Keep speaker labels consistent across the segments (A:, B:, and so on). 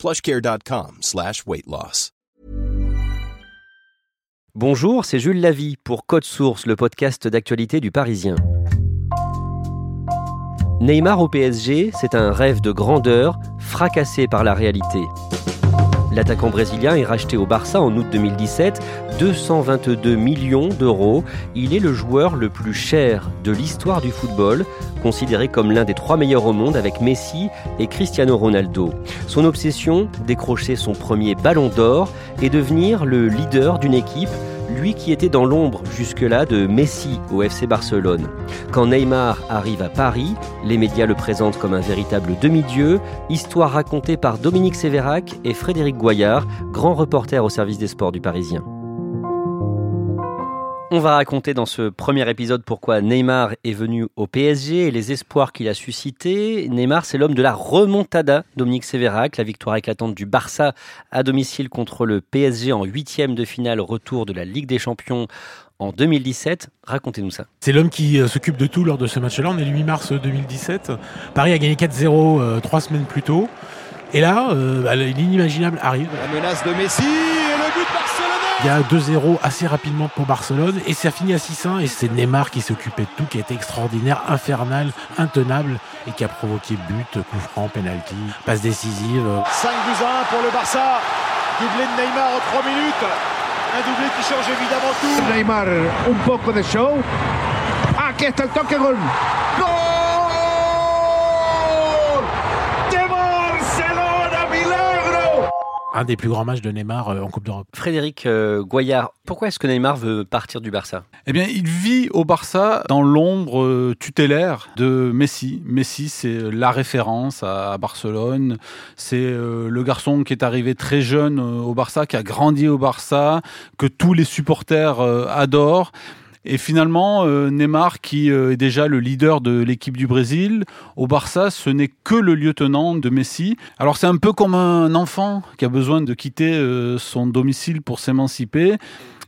A: plushcare.com slash.
B: Bonjour, c'est Jules Lavie pour Code Source, le podcast d'actualité du Parisien. Neymar au PSG, c'est un rêve de grandeur fracassé par la réalité. L'attaquant brésilien est racheté au Barça en août 2017, 222 millions d'euros. Il est le joueur le plus cher de l'histoire du football, considéré comme l'un des trois meilleurs au monde avec Messi et Cristiano Ronaldo. Son obsession, décrocher son premier ballon d'or et devenir le leader d'une équipe lui qui était dans l'ombre jusque-là de Messi au FC Barcelone. Quand Neymar arrive à Paris, les médias le présentent comme un véritable demi-dieu, histoire racontée par Dominique Sévérac et Frédéric Goyard, grand reporter au service des sports du Parisien. On va raconter dans ce premier épisode pourquoi Neymar est venu au PSG et les espoirs qu'il a suscités. Neymar, c'est l'homme de la remontada, Dominique Sévérac, la victoire éclatante du Barça à domicile contre le PSG en huitième de finale retour de la Ligue des Champions en 2017. Racontez-nous ça.
C: C'est l'homme qui euh, s'occupe de tout lors de ce match-là. On est le 8 mars 2017. Paris a gagné 4-0 euh, trois semaines plus tôt. Et là, euh, bah, l'inimaginable arrive.
D: La menace de Messi
C: Il y a 2-0 assez rapidement pour Barcelone et ça finit à 6-1 et c'est Neymar qui s'occupait de tout, qui a été extraordinaire, infernal, intenable et qui a provoqué but, coup franc, penalty, passe décisive.
D: 5 buts à 1 pour le Barça. Doublé de Neymar en 3 minutes. Un doublé qui change évidemment tout.
E: Neymar, un poco de show. Aquí está el toque gol. ¡Gol!
C: Un des plus grands matchs de Neymar euh, en Coupe d'Europe.
B: Frédéric euh, Goyard, pourquoi est-ce que Neymar veut partir du Barça?
F: Eh bien, il vit au Barça dans l'ombre euh, tutélaire de Messi. Messi, c'est la référence à Barcelone. C'est euh, le garçon qui est arrivé très jeune au Barça, qui a grandi au Barça, que tous les supporters euh, adorent. Et finalement, euh, Neymar, qui euh, est déjà le leader de l'équipe du Brésil, au Barça, ce n'est que le lieutenant de Messi. Alors c'est un peu comme un enfant qui a besoin de quitter euh, son domicile pour s'émanciper.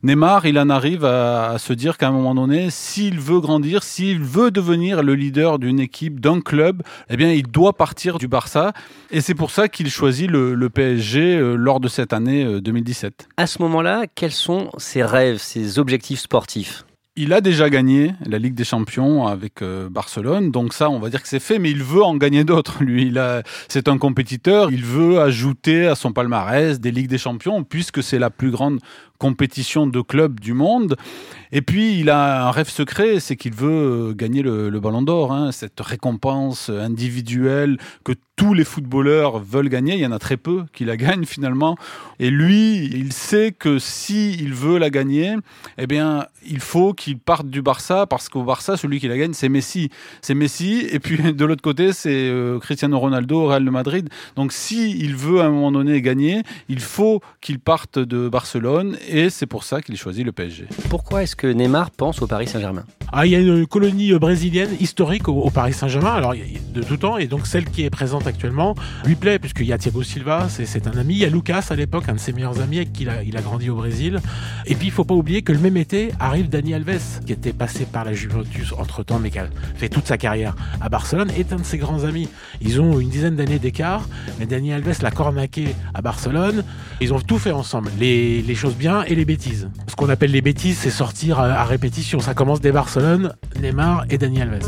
F: Neymar, il en arrive à, se dire qu'à un moment donné, s'il veut grandir, s'il veut devenir le leader d'une équipe, d'un club, eh bien, il doit partir du Barça. Et c'est pour ça qu'il choisit le, le PSG lors de cette année euh, 2017.
B: À ce moment-là, quels sont ses rêves, ses objectifs sportifs?
F: Il a déjà gagné la Ligue des Champions avec euh, Barcelone, donc ça, on va dire que c'est fait, mais il veut en gagner d'autres. Lui, il a, c'est un compétiteur, il veut ajouter à son palmarès des Ligues des Champions, puisque c'est la plus grande compétition de clubs du monde. Et puis, il a un rêve secret, c'est qu'il veut euh, gagner le, Ballon d'Or, hein, cette récompense individuelle que tous les footballeurs veulent gagner. Il y en a très peu qui la gagnent finalement. Et lui, il sait que si veut la gagner, eh bien, il faut qu'il parte du Barça parce qu'au Barça, celui qui la gagne, c'est Messi. C'est Messi. Et puis de l'autre côté, c'est euh, Cristiano Ronaldo Real de Madrid. Donc, si il veut à un moment donné gagner, il faut qu'il parte de Barcelone. Et c'est pour ça qu'il choisit le PSG.
B: Pourquoi est-ce que Neymar pense au Paris Saint-Germain?
C: Ah, il y a une colonie euh, brésilienne historique au, au Paris Saint-Germain, alors de tout temps, et donc celle qui est présente actuellement lui plaît, puisqu'il y a Thiago Silva, c'est un ami, il y a Lucas à l'époque, un de ses meilleurs amis, avec qui il a, il a grandi au Brésil. Et puis il faut pas oublier que le même été arrive Dani Alves, qui était passé par la Juventus entre temps, mais qui a fait toute sa carrière à Barcelone, est un de ses grands amis. Ils ont une dizaine d'années d'écart, mais Dani Alves l'a cornaqué à Barcelone. Ils ont tout fait ensemble, les, les choses bien et les bêtises. Ce qu'on appelle les bêtises, c'est sortir à, répétition. Ça commence dès Barcelone, Neymar et Dani Alves.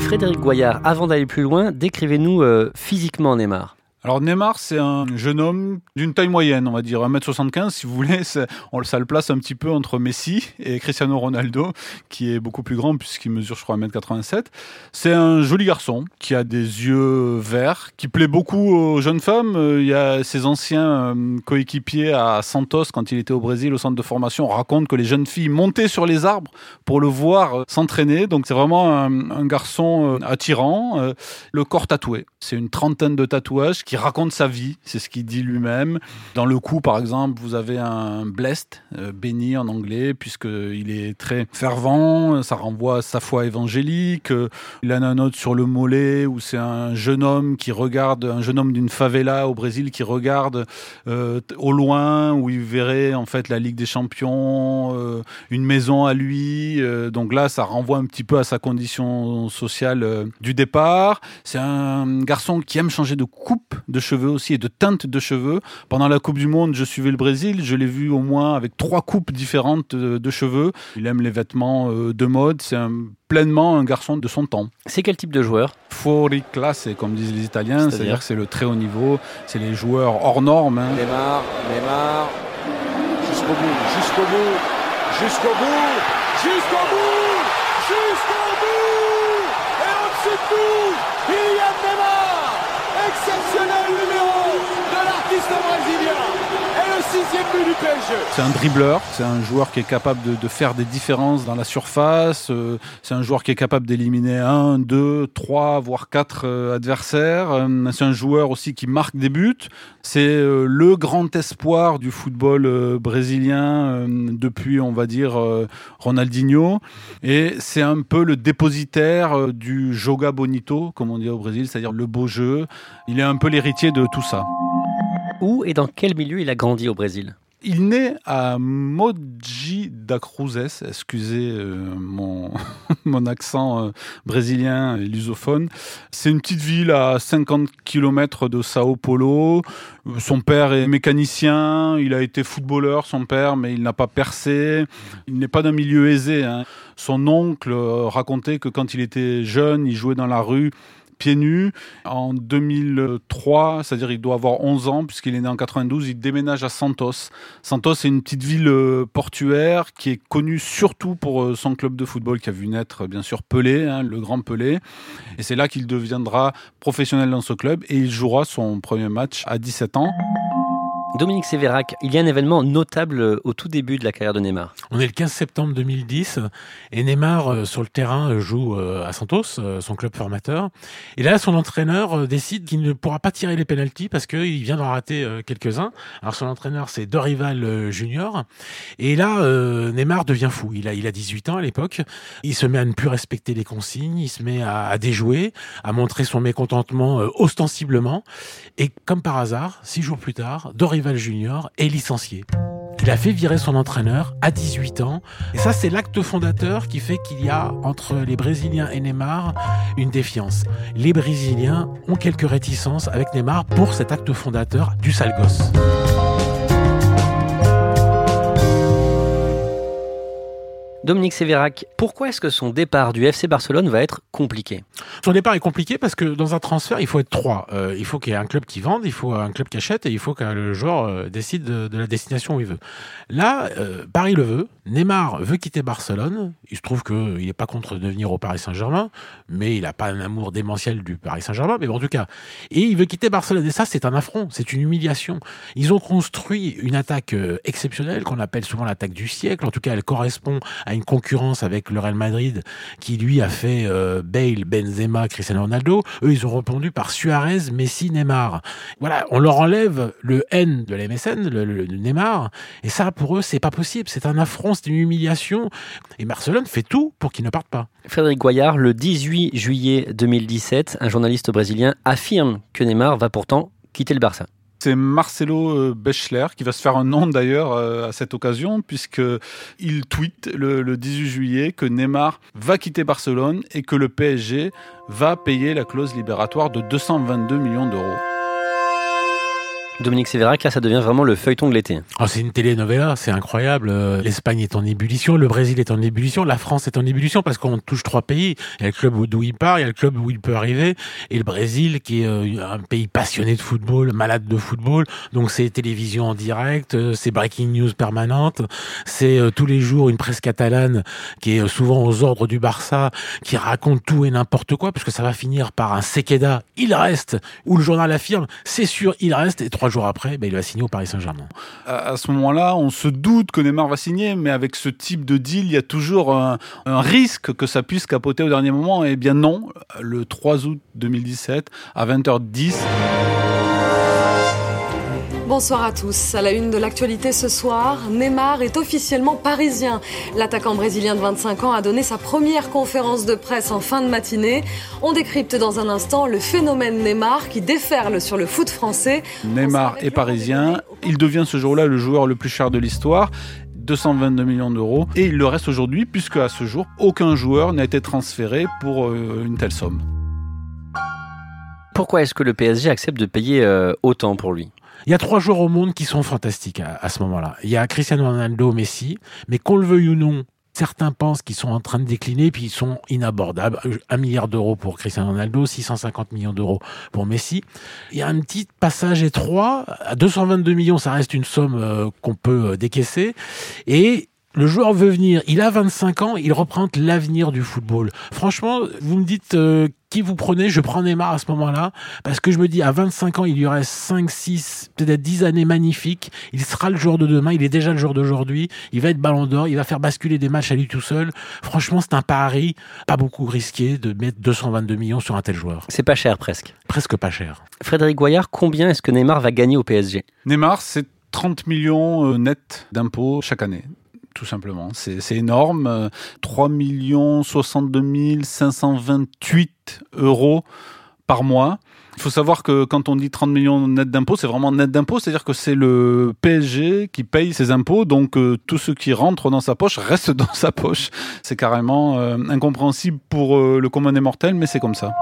B: Frédéric Goyard, avant d'aller plus loin, décrivez-nous euh, physiquement Neymar.
F: Alors Neymar, c'est un jeune homme d'une taille moyenne, on va dire 1m75 si vous voulez. On, ça le place un petit peu entre Messi et Cristiano Ronaldo, qui est beaucoup plus grand puisqu'il mesure, je crois, 1m87. C'est un joli garçon qui a des yeux verts, qui plaît beaucoup aux jeunes femmes. Euh, il y a ses anciens euh, coéquipiers à Santos, quand il était au Brésil, au centre de formation, racontent que les jeunes filles montaient sur les arbres pour le voir euh, s'entraîner. Donc c'est vraiment un, un, garçon attirant. Le corps tatoué. C'est une trentaine de tatouages qui raconte sa vie, c'est ce qu'il dit lui-même. Dans le coup, par exemple, vous avez un blessed, euh, béni en anglais, puisqu'il est très fervent, ça renvoie à sa foi évangélique. Il en a un autre sur le mollet, où c'est un jeune homme qui regarde, un jeune homme d'une favela au Brésil qui regarde euh, au loin, où il verrait en fait la Ligue des Champions, euh, une maison à lui. donc là, ça renvoie un petit peu à sa condition sociale du départ. C'est un garçon qui aime changer de coupe de cheveux aussi et de teinte de cheveux. Pendant la Coupe du Monde, je suivais le Brésil, je l'ai vu au moins avec trois coupes différentes de, cheveux. Il aime les vêtements euh, de mode, c'est pleinement un garçon de son temps.
B: C'est quel type de joueur?
F: Fuori classe, comme disent les Italiens, c'est-à-dire que c'est le très haut niveau, c'est les joueurs hors normes. Hein.
D: Neymar, Neymar, jusqu'au bout, jusqu'au bout, jusqu'au bout, jusqu'au bout, jusqu'au bout, et au-dessus de tout, il y a Neymar exceptionnel numéro de l'artiste brésilien
F: c'est un dribbleur, c'est un joueur qui est capable de, faire des différences dans la surface, euh, c'est un joueur qui est capable d'éliminer un, deux, trois, voire quatre euh, adversaires. Euh, c'est un joueur aussi qui marque des buts. C'est le grand espoir du football brésilien depuis, on va dire, Ronaldinho. Et c'est un peu le dépositaire du joga bonito, comme on dit au Brésil, c'est-à-dire le beau jeu. Il est un peu l'héritier de tout ça.
B: Où et dans quel milieu il a grandi au Brésil?
F: Il naît à Mogi da Cruzes, excusez euh, mon, mon accent euh, brésilien et lusophone. C'est une petite ville à 50 km de Sao Paulo. Son père est mécanicien, il a été footballeur, son père, mais il n'a pas percé. Il n'est pas d'un milieu aisé. Hein. Son oncle euh, racontait que quand il était jeune, il jouait dans la rue pieds nus. En 2003, c'est-à-dire il doit avoir 11 ans puisqu'il est né en 92, il déménage à Santos. Santos est une petite ville euh, portuaire qui est connue surtout pour euh, son club de football qui a vu naître bien sûr Pelé, hein, le grand Pelé. Et c'est là qu'il deviendra professionnel dans ce club et il jouera son premier match à 17 ans.
B: Dominique Sévérac, il y a un événement notable au tout début de la carrière de Neymar.
C: On est le 15 septembre 2010 et Neymar euh, sur le terrain euh, joue euh, à Santos, son club formateur. Et là, son entraîneur décide qu'il ne pourra pas tirer les pénalties parce qu'il vient d'en rater quelques-uns. Alors son entraîneur, c'est Dorival Junior. Et là, Neymar devient fou. Il a, il a 18 ans à l'époque. Il se met à ne plus respecter les consignes. Il se met à, à déjouer, à montrer son mécontentement ostensiblement. Et comme par hasard, six jours plus tard, Dorival Junior est licencié. Il a fait virer son entraîneur à 18 ans. Et ça, c'est l'acte fondateur qui fait qu'il y a entre les Brésiliens et Neymar une défiance. Les Brésiliens ont quelques réticences avec Neymar pour cet acte fondateur du sale gosse.
B: Dominique Sévérac, pourquoi est-ce que son départ du FC Barcelone va être compliqué?
C: Son départ est compliqué parce que dans un transfert, il faut être trois. Euh, il faut qu'il y ait un club qui vende, il faut un club qui achète et il faut que le joueur euh, décide de, la destination où il veut. Là, euh, Paris le veut. Neymar veut quitter Barcelone. Il se trouve qu'il n'est pas contre de venir au Paris Saint-Germain, mais il n'a pas un amour démentiel du Paris Saint-Germain. Mais bon, en tout cas, et il veut quitter Barcelone. Et ça, c'est un affront, c'est une humiliation. Ils ont construit une attaque exceptionnelle qu'on appelle souvent l'attaque du siècle. En tout cas, elle correspond à une concurrence avec le Real Madrid qui lui a fait euh, Bale, Benzema, Cristiano Ronaldo. Eux, ils ont répondu par Suarez, Messi, Neymar. Voilà, on leur enlève le N de la MSN, le, Neymar, et ça pour eux, c'est pas possible. C'est un affront, c'est une humiliation. Et Barcelone fait tout pour qu'ils ne partent pas.
B: Frédéric Goyard, le 18 juillet 2017, un journaliste brésilien affirme que Neymar va pourtant quitter le Barça.
F: C'est Marcelo euh, Bechler qui va se faire un nom d'ailleurs euh, à cette occasion puisque il tweet le, 18 juillet que Neymar va quitter Barcelone et que le PSG va payer la clause libératoire de 222 millions d'euros.
B: Dominique Sévérac, là, ça devient vraiment le feuilleton de l'été.
C: Oh, c'est une telenovela, c'est incroyable. Euh, L'Espagne est en ébullition, le Brésil est en ébullition, la France est en ébullition parce qu'on touche trois pays. Il y a le club d'où il part, il y a le club où il peut arriver, et le Brésil qui est euh, un pays passionné de football, malade de football. Donc c'est télévision en direct, euh, c'est breaking news permanente, c'est tous les jours une presse catalane qui est souvent aux ordres du Barça, qui raconte tout et n'importe quoi, parce que ça va finir par un Sequeda, il reste, ou le journal affirme, c'est sûr, il reste, et trois après, ben, il va signer au Paris Saint-Germain.
F: À, ce moment-là, on se doute que Neymar va signer, mais avec ce type de deal, il y a toujours un, un risque que ça puisse capoter au dernier moment. Eh bien non, le 3 août 2017, à 20h10.
G: Bonsoir à tous. À la une de l'actualité ce soir, Neymar est officiellement parisien. L'attaquant brésilien de 25 ans a donné sa première conférence de presse en fin de matinée. On décrypte dans un instant le phénomène Neymar qui déferle sur le foot français.
F: Neymar est parisien. Il devient ce jour-là le joueur le plus cher de l'histoire. 222 millions d'euros et il le reste aujourd'hui puisque à ce jour aucun joueur n'a été transféré pour euh, une telle somme.
B: Pourquoi est-ce que le PSG accepte de payer euh, autant pour lui?
C: Il y a trois joueurs au monde qui sont fantastiques à, ce moment-là. Il y a Cristiano Ronaldo, Messi, mais qu'on le veuille ou non, certains pensent qu'ils sont en train de décliner, puis ils sont inabordables. Un milliard d'euros pour Cristiano Ronaldo, 650 millions d'euros pour Messi. Il y a un petit passage étroit. À 222 millions, ça reste une somme euh, qu'on peut euh, décaisser. Et le joueur veut venir, il a 25 ans, il représente l'avenir du football. Franchement, vous me dites euh, qui vous prenez, je prends Neymar à ce moment-là, parce que je me dis à 25 ans, il y aurait 5, 6, peut-être 10 années magnifiques, il sera le joueur de demain, il est déjà le joueur d'aujourd'hui, il va être ballon d'or, il va faire basculer des matchs à lui tout seul. Franchement, c'est un pari pas beaucoup risqué de mettre 222 millions sur un tel joueur.
B: C'est pas cher presque.
C: Presque pas cher.
B: Frédéric Goyard, combien est-ce que Neymar va gagner au PSG
F: Neymar, c'est 30 millions euh, net d'impôts chaque année tout simplement. C'est énorme. 3 62 528 euros par mois. Il faut savoir que quand on dit 30 millions net d'impôts, c'est vraiment net d'impôts, c'est-à-dire que c'est le PSG qui paye ses impôts, donc euh, tout ce qui rentre dans sa poche reste dans sa poche. C'est carrément euh, incompréhensible pour euh, le commun des mortels, mais c'est comme ça.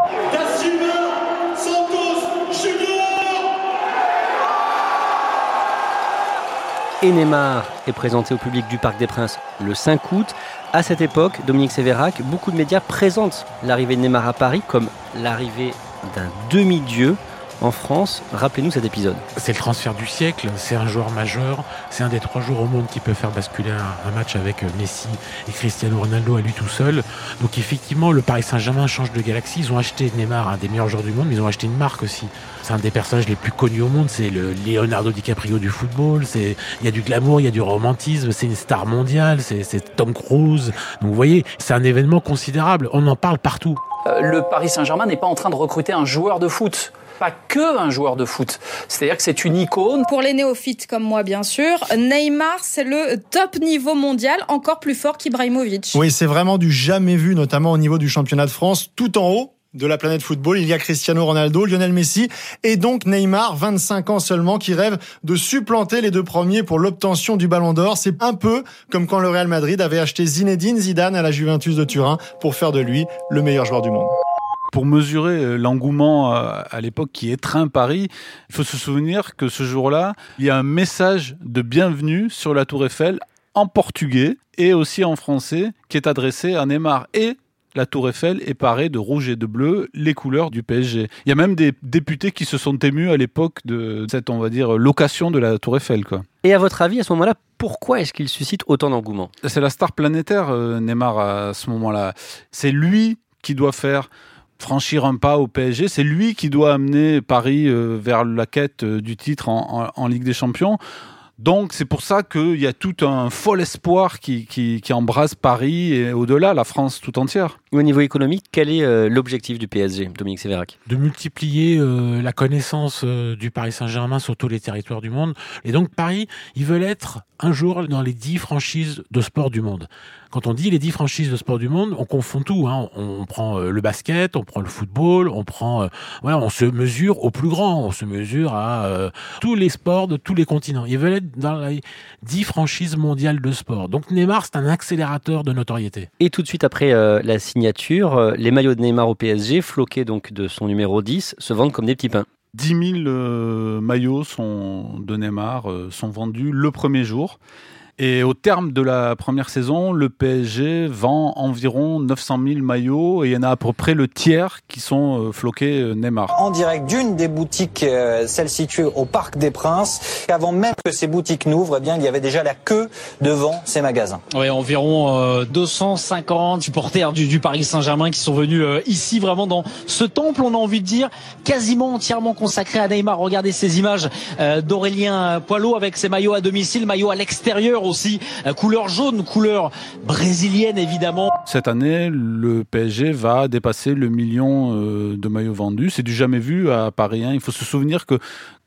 B: Et Neymar est présenté au public du Parc des Princes le 5 août. À cette époque, Dominique Sévérac, beaucoup de médias présentent l'arrivée de Neymar à Paris comme l'arrivée d'un demi-dieu en France. Rappelez-nous cet épisode.
C: C'est le transfert du siècle, c'est un joueur majeur, c'est un des trois joueurs au monde qui peut faire basculer un, match avec euh, Messi et Cristiano Ronaldo à lui tout seul. Donc effectivement, le Paris Saint-Germain change de galaxie. Ils ont acheté Neymar, un des meilleurs joueurs du monde, mais ils ont acheté une marque aussi. C'est un des personnages les plus connus au monde, c'est le Leonardo DiCaprio du football. C'est il y a du glamour, il y a du romantisme, c'est une star mondiale, c'est Tom Cruise. Donc vous voyez, c'est un événement considérable. On en parle partout.
H: Euh, le Paris Saint-Germain n'est pas en train de recruter un joueur de foot pas que un joueur de foot. C'est-à-dire que c'est une icône.
I: Pour les néophytes comme moi, bien sûr, Neymar, c'est le top niveau mondial, encore plus fort qu'Ibrahimovic.
J: Oui, c'est vraiment du jamais vu, notamment au niveau du championnat de France. Tout en haut, de la planète football. Il y a Cristiano Ronaldo, Lionel Messi et donc Neymar, 25 ans seulement, qui rêve de supplanter les deux premiers pour l'obtention du Ballon d'Or. C'est un peu comme quand le Real Madrid avait acheté Zinedine Zidane à la Juventus de Turin pour faire de lui le meilleur joueur du monde.
F: Pour mesurer euh, l'engouement euh, à l'époque qui étreint Paris, il faut se souvenir que ce jour-là, il y a un message de bienvenue sur la Tour Eiffel en portugais et aussi en français qui est adressé à Neymar et la Tour Eiffel est parée de rouge et de bleu, les couleurs du PSG. Il y a même des députés qui se sont émus à l'époque de cette, on va dire, location de la Tour Eiffel. Quoi.
B: Et à votre avis, à ce moment-là, pourquoi est-ce qu'il suscite autant d'engouement?
F: C'est la star planétaire, euh, Neymar, à ce moment-là. C'est lui qui doit faire franchir un pas au PSG. C'est lui qui doit amener Paris euh, vers la quête euh, du titre en, Ligue des Champions. Donc c'est pour ça qu'il y a tout un fol espoir qui, qui, embrasse Paris et au-delà la France tout entière.
B: Au niveau économique, quel est euh, l'objectif du PSG, Dominique Sévérac?
C: De multiplier la connaissance du Paris Saint-Germain sur tous les territoires du monde. Et donc Paris, ils veulent être un jour dans les dix franchises de sport du monde. Quand on dit les dix franchises de sport du monde, on confond tout. Hein. On, prend euh, le basket, on prend le football, on prend, euh, voilà, on se mesure au plus grand, on se mesure à euh, tous les sports de tous les continents. Ils veulent être dans les dix franchises mondiales de sport. Donc Neymar, c'est un accélérateur de notoriété.
B: Et tout de suite après la signature, les maillots de Neymar au PSG, floqués donc de son numéro 10, se vendent comme des petits pains.
F: 10 000 maillots sont, de Neymar sont vendus le premier jour. Et au terme de la première saison, le PSG vend environ 900 000 maillots et il y en a à peu près le tiers qui sont euh, floqués euh, Neymar.
K: En direct d'une des boutiques, euh, celle située au Parc des Princes, avant même que ces boutiques n'ouvrent, eh bien il y avait déjà la queue devant ces magasins.
L: Oui, environ 250 supporters du, Paris Saint-Germain qui sont venus ici vraiment dans ce temple, on a envie de dire, quasiment entièrement consacré à Neymar. Regardez ces images d'Aurélien Poilot avec ses maillots à domicile, maillots à l'extérieur aussi, euh, couleur jaune, couleur brésilienne évidemment.
F: Cette année, le PSG va dépasser le million euh, de maillots vendus. C'est du jamais vu à Paris. Hein. Il faut se souvenir que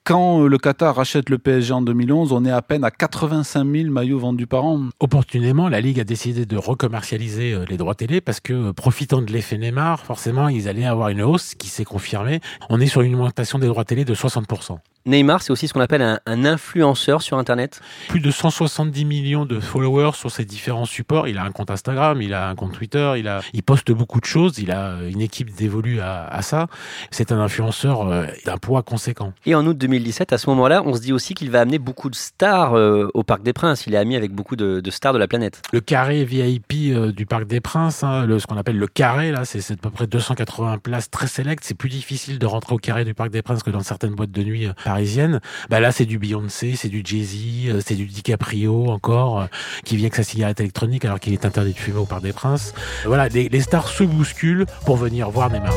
F: quand euh, le Qatar rachète le PSG en 2011, on est à peine à 85 000 maillots vendus par an.
C: Opportunément, la Ligue a décidé de recommercialiser les droits télé parce que, profitant de l'effet Neymar, forcément, ils allaient avoir une hausse qui s'est confirmée. On est sur une augmentation des droits télé de 60%.
B: Neymar, c'est aussi ce qu'on appelle un, influenceur sur Internet.
C: Plus de 170 millions de followers sur ses différents supports. Il a un compte Instagram, il a un compte Twitter, il, a, il poste beaucoup de choses, il a une équipe dévolue à, à ça. C'est un influenceur euh, d'un poids conséquent.
B: Et en août 2017, à ce moment-là, on se dit aussi qu'il va amener beaucoup de stars euh, au Parc des Princes. Il est ami avec beaucoup de, stars de la planète.
C: Le carré VIP euh, du Parc des Princes, hein, ce qu'on appelle le carré, là, c'est à peu près 280 places très sélectes. C'est plus difficile de rentrer au carré du Parc des Princes que dans certaines boîtes de nuit parisienne, bah là c'est du Beyoncé, c'est du Jay-Z, euh, c'est du DiCaprio encore, euh, qui vient avec sa cigarette électronique alors qu'il est interdit de fumer au Parc des Princes. Voilà, les, les stars se bousculent pour venir voir Neymar.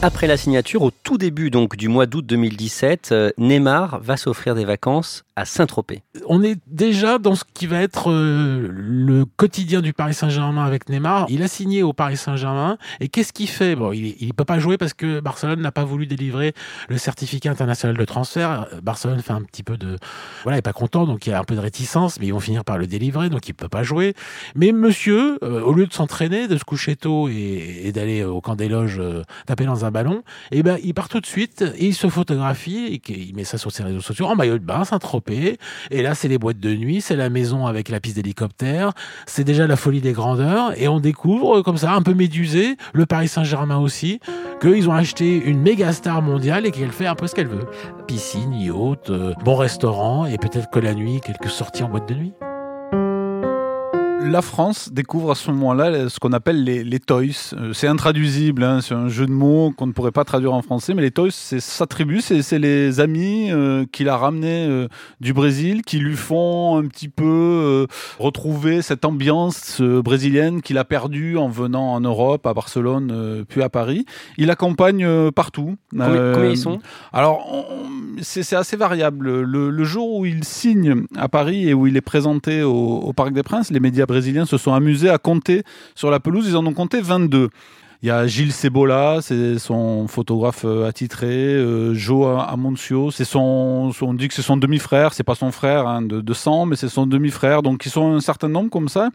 B: Après la signature, au tout début donc du mois d'août 2017, euh, Neymar va s'offrir des vacances
C: On est déjà dans ce qui va être euh, le quotidien du Paris Saint-Germain avec Neymar. Il a signé au Paris Saint-Germain et qu'est-ce qu'il fait? Bon, il, il peut pas jouer parce que Barcelone n'a pas voulu délivrer le certificat international de transfert. Barcelone fait un petit peu de voilà, il est pas content donc il y a un peu de réticence, mais ils vont finir par le délivrer donc il peut pas jouer. Mais monsieur, euh, au lieu de s'entraîner, de se coucher tôt et, d'aller au camp des loges taper dans un ballon, eh ben il part tout de suite et il se photographie et il met ça sur ses réseaux sociaux en maillot de bain, Saint-Tropez. Et là, c'est les boîtes de nuit, c'est la maison avec la piste d'hélicoptère, c'est déjà la folie des grandeurs. Et on découvre comme ça, un peu médusé, le Paris Saint-Germain aussi, qu'ils ont acheté une méga star mondiale et qu'elle fait un peu ce qu'elle veut. Piscine, yacht, euh, bon restaurant et peut-être que la nuit, quelques sorties en boîte de nuit
F: la France découvre à ce moment-là ce qu'on appelle les, toys. Euh, c'est intraduisible, hein, c'est un jeu de mots qu'on ne pourrait pas traduire en français, mais les toys, c'est sa tribu, c'est les amis euh, qu'il a ramenés euh, du Brésil, qui lui font un petit peu retrouver cette ambiance brésilienne qu'il a perdue en venant en Europe, à Barcelone, puis à Paris. Il l'accompagne partout.
B: Combien, ils sont?
F: Alors, c'est assez variable. Le, jour où il signe à Paris et où il est présenté au, au Parc des Princes, les médias brésiliens se sont amusés à compter sur la pelouse. Ils en ont compté 22. Il y a Gilles Cebola, c'est son photographe euh, attitré. Euh, Joe Amoncio, c'est son, on dit que c'est son demi-frère. C'est pas son frère hein, de, de, sang, mais c'est son demi-frère. Donc ils sont un certain nombre comme ça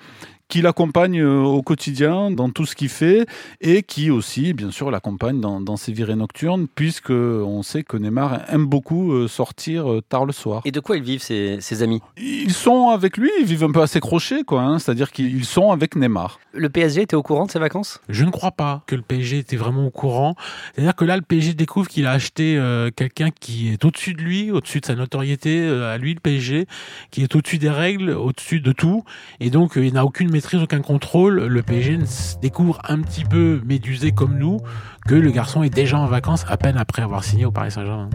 F: qui l'accompagne euh, au quotidien dans tout ce qu'il fait et qui aussi, bien sûr, l'accompagne dans, ses virées nocturnes, puisque on sait que Neymar aime beaucoup euh, sortir euh, tard le soir.
B: Et de quoi ils vivent ses, amis?
F: Ils sont avec lui, ils vivent un peu à ses crochets, quoi. Hein. C'est-à-dire qu'ils sont avec Neymar.
B: Le PSG était au courant de ses vacances?
C: Je ne crois pas que le PSG était vraiment au courant. C'est-à-dire que là, le PSG découvre qu'il a acheté quelqu'un qui est au-dessus de lui, au-dessus de sa notoriété, à lui, le PSG, qui est au-dessus des règles, au-dessus de tout, et donc il n'a aucune maîtrise aucun contrôle, le PSG découvre un petit peu médusé comme nous que le garçon est déjà en vacances à peine après avoir signé au Paris Saint-Germain.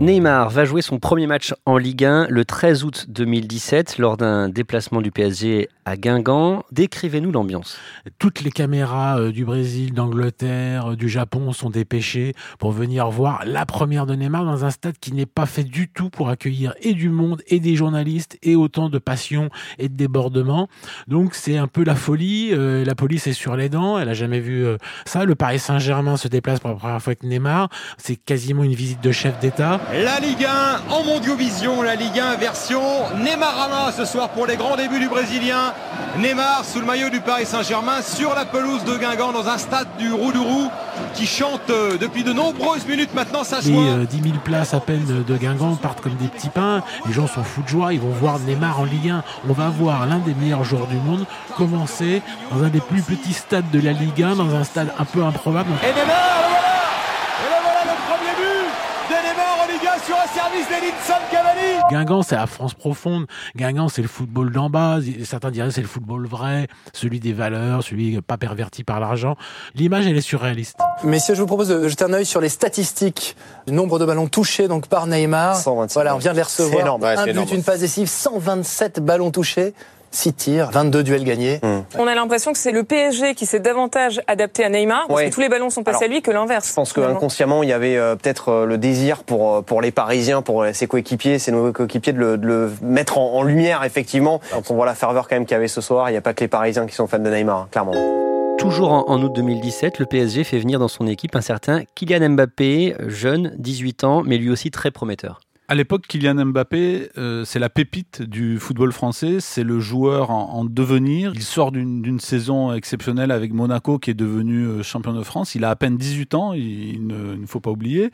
B: Neymar va jouer son premier match en Ligue 1 le 13 août 2017 lors d'un déplacement du PSG à Guingamp. Décrivez-nous l'ambiance.
C: Toutes les caméras euh, du Brésil, d'Angleterre, euh, du Japon sont dépêchées pour venir voir la première de Neymar dans un stade qui n'est pas fait du tout pour accueillir et du monde et des journalistes et autant de passion et de débordement. Donc c'est un peu la folie. Euh, la police est sur les dents. Elle a jamais vu ça. Le Paris Saint-Germain se déplace pour la première fois avec Neymar. C'est quasiment une visite de chef d'État.
M: La Ligue 1 en Mondiovision, la Ligue 1 version Neymar ce soir pour les grands débuts du Brésilien. Neymar sous le maillot du Paris Saint-Germain sur la pelouse de Guingamp dans un stade du Roudourou qui chante euh, depuis de nombreuses minutes maintenant sa
C: joie. Les 10 000 places à peine de Guingamp partent comme des petits pains. Les gens sont fous de joie. Ils vont voir Neymar en Ligue 1. On va voir l'un des meilleurs joueurs du monde commencer dans un des plus petits stades de la Ligue 1, dans un stade un peu improbable.
M: Et Neymar sur un service d'Edinson Cavani.
C: Guingamp, c'est la France profonde. Guingamp, c'est le football d'en bas. Certains diraient c'est le football vrai, celui des valeurs, celui pas perverti par l'argent. L'image, elle est surréaliste.
N: Messieurs, je vous propose de jeter un œil sur les statistiques du nombre de ballons touchés donc par Neymar. Voilà, on vient de les recevoir.
O: Énorme.
N: un but, une passe décisive, 127 ballons touchés. 6 tirs, 22 duels gagnés.
P: Hmm. On a l'impression que c'est le PSG qui s'est davantage adapté à Neymar, parce que tous les ballons sont passés à lui, que l'inverse.
O: Je pense qu'inconsciemment, il y avait euh, peut-être euh, le désir pour, euh, pour les Parisiens, pour ses coéquipiers, ses nouveaux coéquipiers, de le, mettre en, lumière, effectivement. Quand on voit la ferveur quand même qu'il y avait ce soir, il n'y a pas que les Parisiens qui sont fans de Neymar, hein, clairement.
B: Toujours en, août 2017, le PSG fait venir dans son équipe un certain Kylian Mbappé, jeune, 18 ans, mais lui aussi très prometteur.
F: À l'époque, Kylian Mbappé, euh, c'est la pépite du football français, c'est le joueur en, devenir. Il sort d'une saison exceptionnelle avec Monaco qui est devenu euh, champion de France. Il a à peine 18 ans, il, ne, faut pas oublier.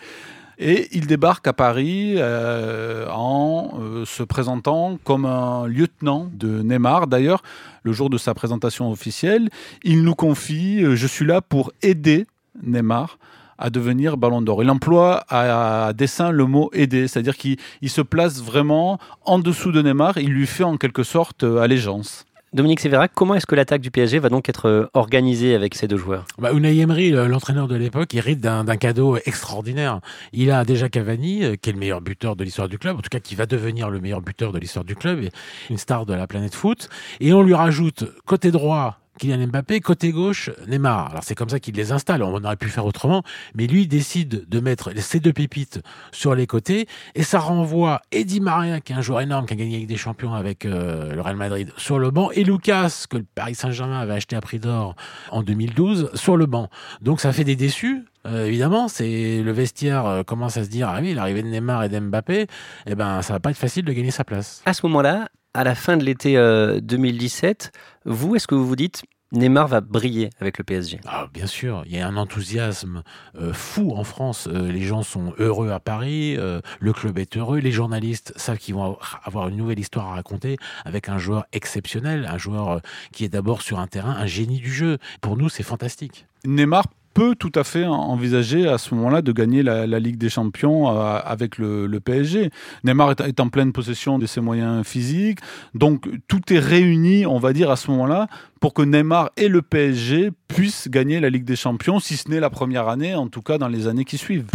F: Et il débarque à Paris euh, en se présentant comme un lieutenant de Neymar. D'ailleurs, le jour de sa présentation officielle, il nous confie Je suis là pour aider Neymar à devenir Ballon d'Or. Il emploie à, dessein le mot aider, c'est-à-dire qu'il se place vraiment en dessous de Neymar, il lui fait en quelque sorte euh, allégeance.
B: Dominique Sévérac, comment est-ce que l'attaque du PSG va donc être euh, organisée avec ces deux joueurs?
C: Bah, Unai Emery, l'entraîneur de l'époque, hérite d'un cadeau extraordinaire. Il a déjà Cavani, euh, qui est le meilleur buteur de l'histoire du club, en tout cas qui va devenir le meilleur buteur de l'histoire du club, une star de la planète foot. Et on lui rajoute côté droit Kylian Mbappé, côté gauche, Neymar. Alors c'est comme ça qu'il les installe, on aurait pu faire autrement, mais lui décide de mettre ces deux pépites sur les côtés, et ça renvoie Eddie Maria, qui est un joueur énorme, qui a gagné avec des champions avec euh, le Real Madrid, sur le banc, et Lucas, que le Paris Saint-Germain avait acheté à prix d'or en 2012, sur le banc. Donc ça fait des déçus, euh, évidemment, c'est le vestiaire euh, commence à se dire ah oui, l'arrivée de Neymar et d'Mbappé, eh ben ça va pas être facile de gagner sa place.
B: À ce moment-là, à la fin de l'été 2017, euh, vous, est-ce que vous vous dites Neymar va briller avec le PSG.
C: Ah, bien sûr, il y a un enthousiasme euh, fou en France. Euh, les gens sont heureux à Paris, le club est heureux, les journalistes savent qu'ils vont avoir une nouvelle histoire à raconter avec un joueur exceptionnel, un joueur qui est d'abord sur un terrain un génie du jeu. Pour nous, c'est fantastique.
F: Neymar peut tout à fait envisager à ce moment-là de gagner la, Ligue des Champions euh, avec le, PSG. Neymar est, en pleine possession de ses moyens physiques, donc tout est réuni, on va dire, à ce moment-là, pour que Neymar et le PSG puissent gagner la Ligue des Champions, si ce n'est la première année, en tout cas dans les années qui suivent.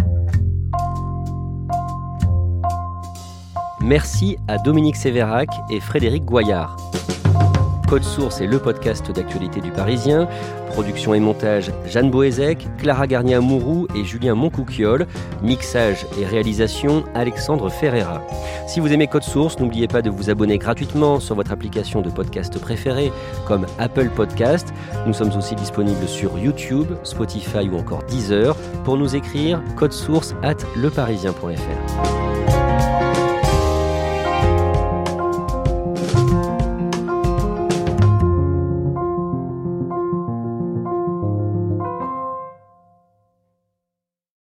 B: Merci à Dominique Sévérac et Frédéric Goyard. Code Source est le podcast d'actualité du Parisien. Production et montage Jeanne Boézek, Clara Garnier-Amouroux et Julien Moncouquiole. Mixage et réalisation Alexandre Ferreira. Si vous aimez Code Source, n'oubliez pas de vous abonner gratuitement sur votre application de podcast préférée comme Apple Podcast. Nous sommes aussi disponibles sur YouTube, Spotify ou encore Deezer. Pour nous écrire, code source at leparisien.fr.